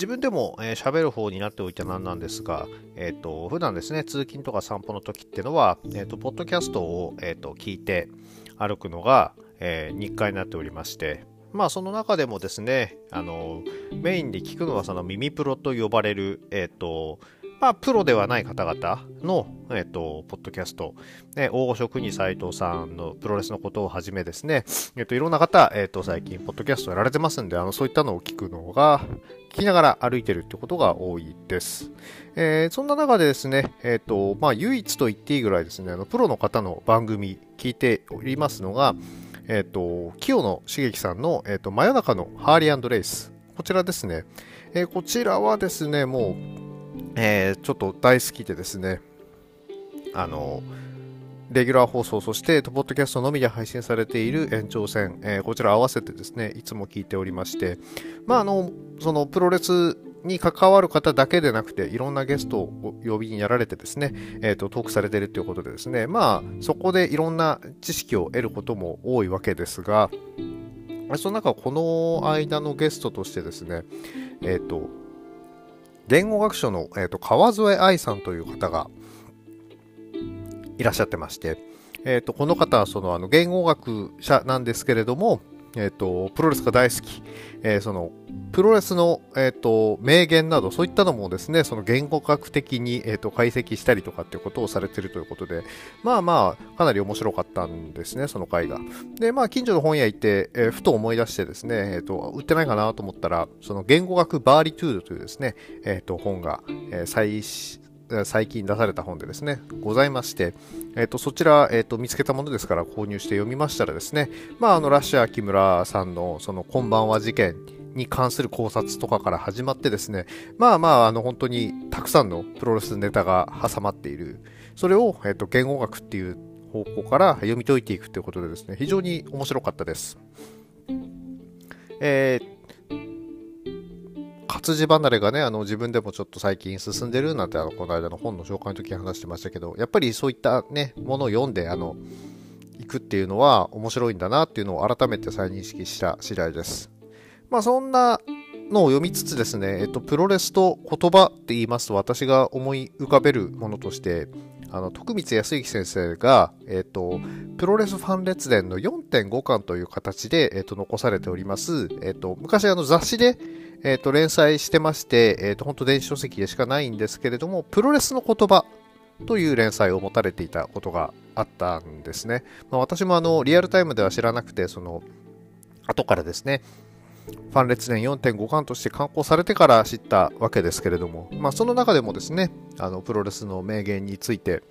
自分でも喋、えー、る方になっておいてなんなんですが、えっ、ー、と、普段ですね、通勤とか散歩の時ってのは、えっ、ー、と、ポッドキャストを、えっ、と、聞いて歩くのが、え日課になっておりまして、まあその中でもですね、あの、メインで聞くのはその耳プロと呼ばれる、えっ、と、まあ、プロではない方々の、えっ、と、ポッドキャスト、ね、大御所国斎藤さんのプロレスのことをはじめですね、えっ、と、いろんな方、えっ、と、最近、ポッドキャストやられてますんで、あの、そういったのを聞くのが、聞きながら歩いてるってことが多いです。えー、そんな中でですね、えっ、と、まあ、唯一と言っていいぐらいですね、あの、プロの方の番組聞いておりますのが、えっ、と、清野茂樹さんの、えっ、と、真夜中のハーリーレイス。こちらですね。えー、こちらはですね、もう、えー、ちょっと大好きでですね、あの、レギュラー放送、そして、ポッドキャストのみで配信されている延長戦、えー、こちら合わせてですね、いつも聞いておりまして、まあ、あの、そのプロレスに関わる方だけでなくて、いろんなゲストを呼びにやられてですね、えっ、ー、と、トークされてるということでですね、まあ、そこでいろんな知識を得ることも多いわけですが、その中、この間のゲストとしてですね、えっ、ー、と、言語学者の、えーと、川添愛さんという方がいらっしゃってまして、えーと、この方はそのあの言語学者なんですけれども、えーと、プロレスが大好き、えー、そのプロレスの、えーと、名言などそういったのもですねその言語学的に、えーと、解析したりとかっていうことをされているということでまあまあかなり面白かったんですねその回が。でまあ近所の本屋行って、え、ふと思い出してですね、えー、と売ってないかなと思ったらその言語学バーリトゥードというですね、えー、と本が、えー、最最近出された本でですね、ございまして、えっ、ー、と、そちら、えっ、ー、と、見つけたものですから購入して読みましたらですね、まあ、あの、ラッシャー木村さんの、その、こんばんは事件に関する考察とかから始まってですね、まあまあ、あの、本当にたくさんのプロレスネタが挟まっている、それを、えっ、ー、と、言語学っていう方向から読み解いていくということでですね、非常に面白かったです。えー活字離れがね、あの自分でもちょっと最近進んでるなんてあのこの間の本の紹介の時に話してましたけど、やっぱりそういったね、ものを読んで、あの、行くっていうのは面白いんだなっていうのを改めて再認識した次第です。まあそんなのを読みつつですね、えっと、プロレスと言葉って言いますと私が思い浮かべるものとして、あの、徳光康之先生が、えっ、と、プロレスファン列伝の4.5巻という形で、えっ、と、残されております、えっ、と、昔あの雑誌で、えっ、と、連載してまして、えっ、と、本当電子書籍でしかないんですけれども、プロレスの言葉という連載を持たれていたことがあったんですね。まあ、私もあの、リアルタイムでは知らなくて、その、後からですね、ファン列伝4.5巻として刊行されてから知ったわけですけれども、まあ、その中でもですね、あのプロレスの名言について、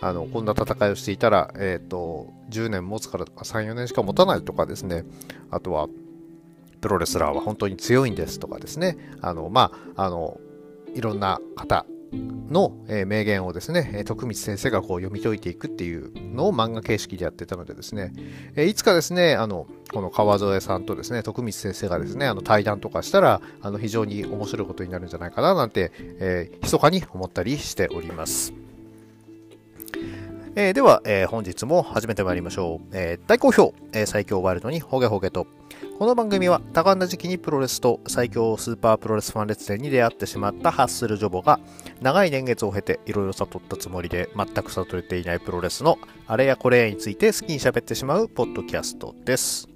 あのこんな戦いをしていたら、えーと、10年持つからとか3、4年しか持たないとかですね、あとは、プロレスラーは本当に強いんですとかですね、あの、まあ、あの、いろんな方の、名言をですね、徳光先生がこう読み解いていくっていうのを漫画形式でやってたのでですね、いつかですね、あの、この川添さんとですね、徳光先生がですね、あの対談とかしたら、あの非常に面白いことになるんじゃないかななんて、えー、密かに思ったりしております。えー、では、えー、本日も始めてまいりましょう。えー、大好評、え最強ワイルドにホゲホゲと、この番組は多感な時期にプロレスと最強スーパープロレスファン列伝に出会ってしまったハッスルジョボが長い年月を経ていろいろ悟ったつもりで全く悟れていないプロレスのあれやこれやについて好きに喋ってしまうポッドキャストです。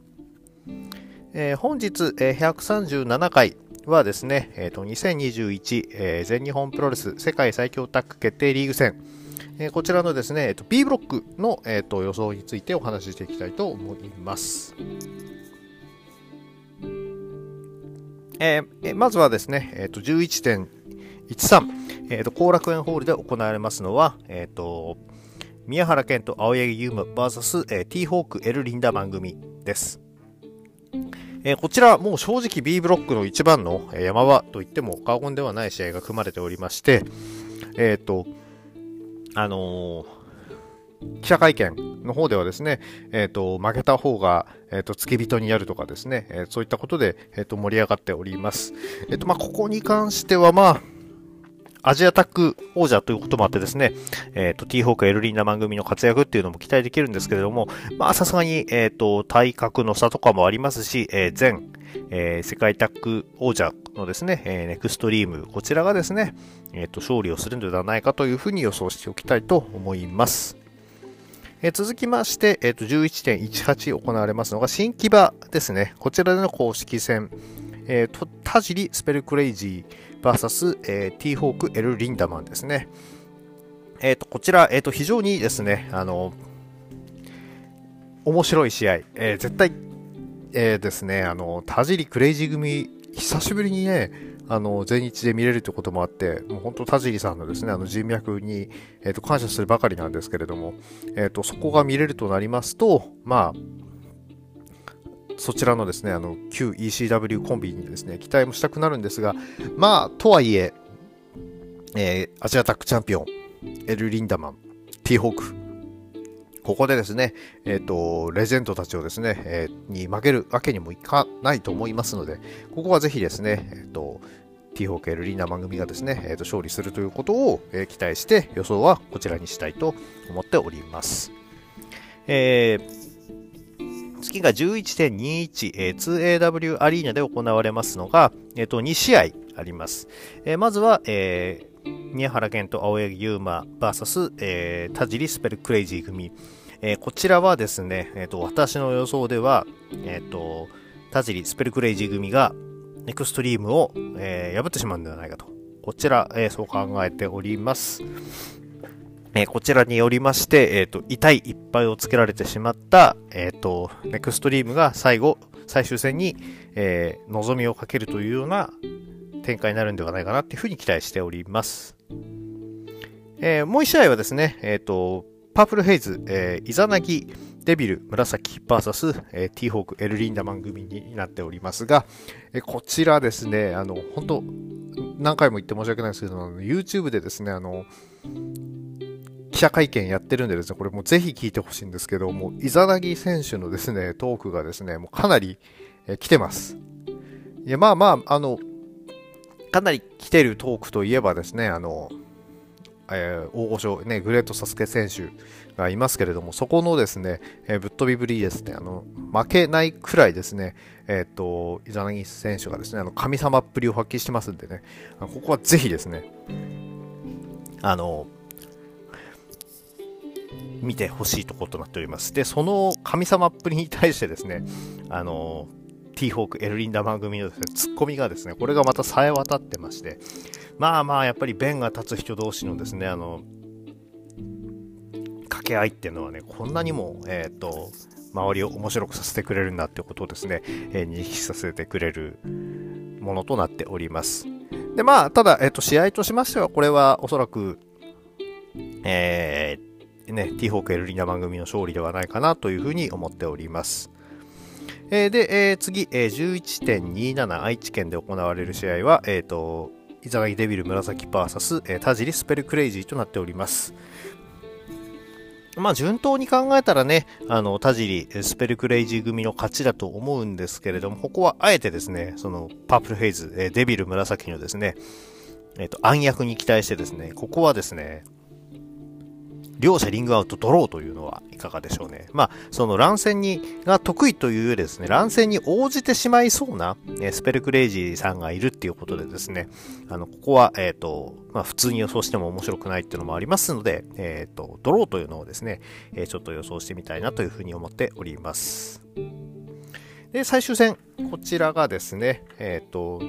えー、本日、えー、137回はですね、えーと、2021、えー、全日本プロレス世界最強タッグ決定リーグ戦、えー、こちらのですね、えーと、B ブロックの、えーと予想についてお話ししていきたいと思います。えー、まずはですね、えー、と11.13、えー、と後楽園ホールで行われますのは、えー、と宮原健と青柳優馬 VS、えー、T ホーク L リンダ番組です。えー、こちら、もう正直 B ブロックの一番の山場と言っても過言ではない試合が組まれておりまして、えっ、ー、と、あのー記者会見の方ではですね、えっ、ー、と、負けた方が、えっ、ー、と、付き人にやるとかですね、えー、そういったことで、えっ、と、盛り上がっております。えっ、と、まあ、ここに関しては、まあ、アジアタック王者ということもあってですね、えっ、ー、と、T ホークエルリンダ番組の活躍っていうのも期待できるんですけれども、まあ、さすがに、えっ、ー、と、体格の差とかもありますし、えー、前、えー、世界タッグ王者のですね、えー、ネクストリーム、こちらがですね、えっ、と、勝利をするのではないかというふうに予想しておきたいと思います。えー、続きまして、えっ、ー、と、11.18行われますのが、新木場ですね。こちらでの公式戦、えー、と、田尻スペルクレイジー VS、えー、ティーホークエル・リンダマンですね。えっ、ー、と、こちら、えっ、と、非常にですね、あの、面白い試合、え、絶対、えー、ですね、あの、田尻クレイジー組、久しぶりにね、あの、全日で見れるということもあって、もう本当田尻さんのですね、あの人脈に、えー、と感謝するばかりなんですけれども、えっ、ー、と、そこが見れるとなりますと、まあ、そちらのですね、あの、旧 ECW コンビにですね、期待もしたくなるんですが、まあ、とはいえ、えー、アジアタックチャンピオン、エル・リンダマン、ティーホーク、ここでですね、えっ、ー、と、レジェンドたちをですね、えー、に負けるわけにもいかないと思いますので、ここはぜひですね、えっ、ー、と、ティホークエルリーナ番組がですね、えー、と勝利するということを、え、期待して予想はこちらにしたいと思っております。えー、次が11.21、えー、2AW アリーナで行われますのが、えー、と2試合あります。えー、まずは、えー、宮原健と青柳優馬 VS、えー、田尻スペルクレイジー組。えー、こちらはですね、えーと、私の予想では、えーと、田尻スペルクレイジー組がネクストリームを、えー、破ってしまうんではないかと。こちら、えー、そう考えております。えー、こちらによりまして、えっ、と、痛いいっぱいをつけられてしまった、えっ、と、ネクストリームが最後、最終戦に、えー、望みをかけるというような展開になるんではないかなっていうふうに期待しております。え、もう一試合はですね、えっ、と、パープルヘイズ、えー、イザナギ、デビル、紫 VS、えー、ティーホーク、エルリンダマン組になっておりますが、え、こちらですね、あの、本当何回も言って申し訳ないですけど、YouTube でですね、あの、記者会見やってるんでですね、これもうぜひ聞いてほしいんですけども、イザナギ選手のですね、トークがですね、もうかなり、え、来てます。いや、まあまあ、あの、かなり来てるトークといえばですね、あの、えー、大御所、ね、グレートサスケ選手がいますけれども、そこのですね、えー、ぶっ飛びぶりですね、あの、負けないくらいですね、えっ、と、イザナギ選手がですね、あの、神様っぷりを発揮してますんでね、ここはぜひですね、あの、見てほしいところとなっております。で、その神様っぷりに対してですね、あの、ティーホーク、エルリンダマン組のですね、ツッコミがですね、これがまた冴え渡ってまして、まあまあ、やっぱり弁が立つ人同士のですね、あの、掛け合いっていうのはね、こんなにも、えっ、ー、と、周りを面白くさせてくれるんだってことをですね、えー、認識させてくれるものとなっております。で、まあ、ただ、えっ、ー、と、試合としましては、これはおそらく、えー、ね、ティーホークエルリナ番組の勝利ではないかなというふうに思っております。えー、で、えー、次、えー、11.27愛知県で行われる試合は、えっ、ー、と、イザナギデビル紫 VS、えー、田尻スペルクレイジーとなっております。まあ、順当に考えたらね、あの、田尻、スペルクレイジー組の勝ちだと思うんですけれども、ここはあえてですね、その、パープルヘイズ、えー、デビル紫のですね、えっ、ー、と、暗躍に期待してですね、ここはですね、両者リングアウトドローというのはいかがでしょうね。まあ、その乱戦に、が得意というよりですね、乱戦に応じてしまいそうな、えスペルクレイジーさんがいるっていうことでですね、あの、ここは、えっ、ー、と、まあ、普通に予想しても面白くないっていうのもありますので、えっ、ー、と、ドローというのをですね、えー、ちょっと予想してみたいなというふうに思っております。で、最終戦、こちらがですね、えっ、と、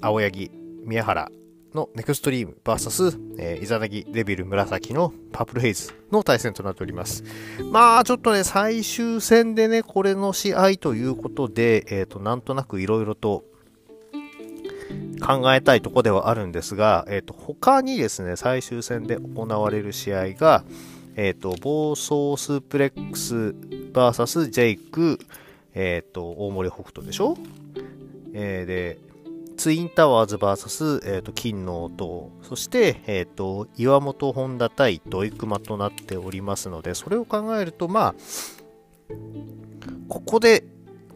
青柳、宮原、のネクストリーム VS、えー、イザナギ、デビル、紫のパープルヘイズの対戦となっております。まあ、ちょっとね、最終戦でね、これの試合ということで、えっ、ー、と、なんとなく色々と考えたいとこではあるんですが、えっ、ー、と、他にですね、最終戦で行われる試合が、えっ、ー、と、暴走スープレックス VS ジェイク、えっ、と、大森北斗でしょ？えー、で、ツインタワーズ VS、えーと、金の音、そして、えーと、岩本本田対土井熊となっておりますので、それを考えると、まあ、ここで、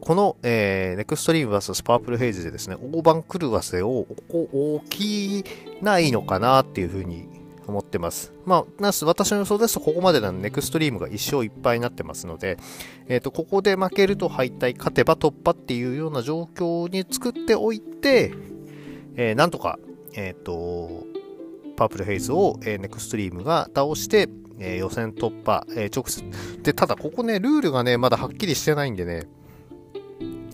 この、えー、ネクストリーム VS パープルヘイズでですね、大番狂わせを大きないのかなっていうふうに思ってます。まあ、私の予想ですと、ここまでのネクストリームが1勝1敗になってますので、えっ、ー、と、ここで負けると敗退、勝てば突破っていうような状況に作っておいて、えー、なんとか、えっ、ー、と、パープルヘイズを、え、ネクストリームが倒して、え、予選突破、え、直接。で、ただここね、ルールがね、まだはっきりしてないんでね、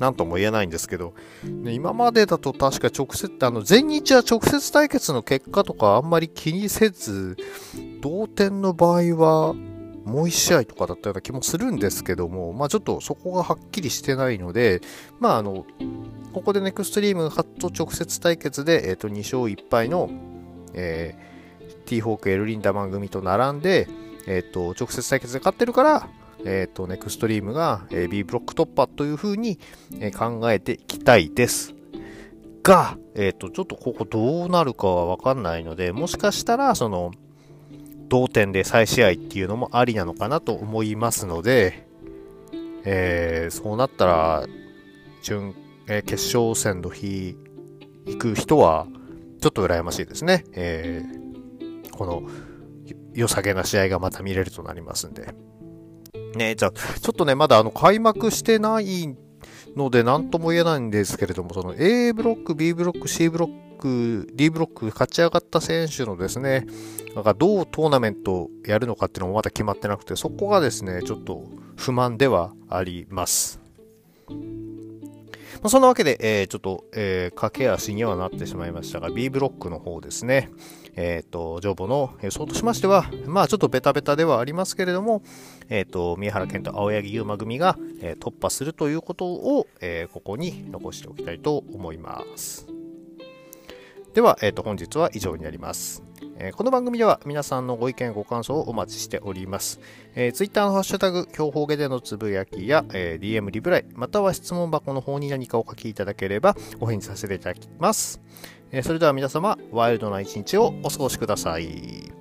なんとも言えないんですけど、ね、今までだと確か直接、あの、全日は直接対決の結果とかあんまり気にせず、同点の場合は、もう1試合とかだったような気もするんですけども、まあちょっとそこがはっきりしてないので、まああの、ここでネクストリームハット直接対決で、えっ、ー、と、2勝1敗の、えー、ティーホークエルリンダマン組と並んで、えっ、ー、と、直接対決で勝ってるから、えっ、ー、と、ネクストリームが、えー、B ブロック突破という風に、え、考えていきたいです。が、えっ、と、ちょっとここどうなるかはわかんないので、もしかしたら、その、同点で再試合っていうのもありなのかなと思いますので、えー、そうなったら、準、えー、決勝戦の日行く人は、ちょっと羨ましいですね。えー、この、良さげな試合がまた見れるとなりますんで。ね、じゃあ、ちょっとね、まだあの、開幕してないので、なんとも言えないんですけれども、その A ブロック、B ブロック、C ブロック、D ブロック勝ち上がった選手のですね、なんかどうトーナメントやるのかっていうのもまだ決まってなくて、そこがですね、ちょっと不満ではあります。まあ、そんなわけで、えー、ちょっと、えー、駆け足にはなってしまいましたが、B ブロックの方ですね。えっ、ー、と、情報の予想としましては、まあちょっとベタベタではありますけれども、えっ、ー、と、宮原健と青柳優馬組が、えー、突破するということを、えここに残しておきたいと思います。では、えっ、と、本日は以上になります。えこの番組では皆さんのご意見ご感想をお待ちしております。えー、Twitter のハッシュタグ、強方下でのつぶやきや、えー、DM リプライ、または質問箱の方に何かお書きいただければお返事させていただきます。え、それでは皆様、ワイルドな一日をお過ごしください。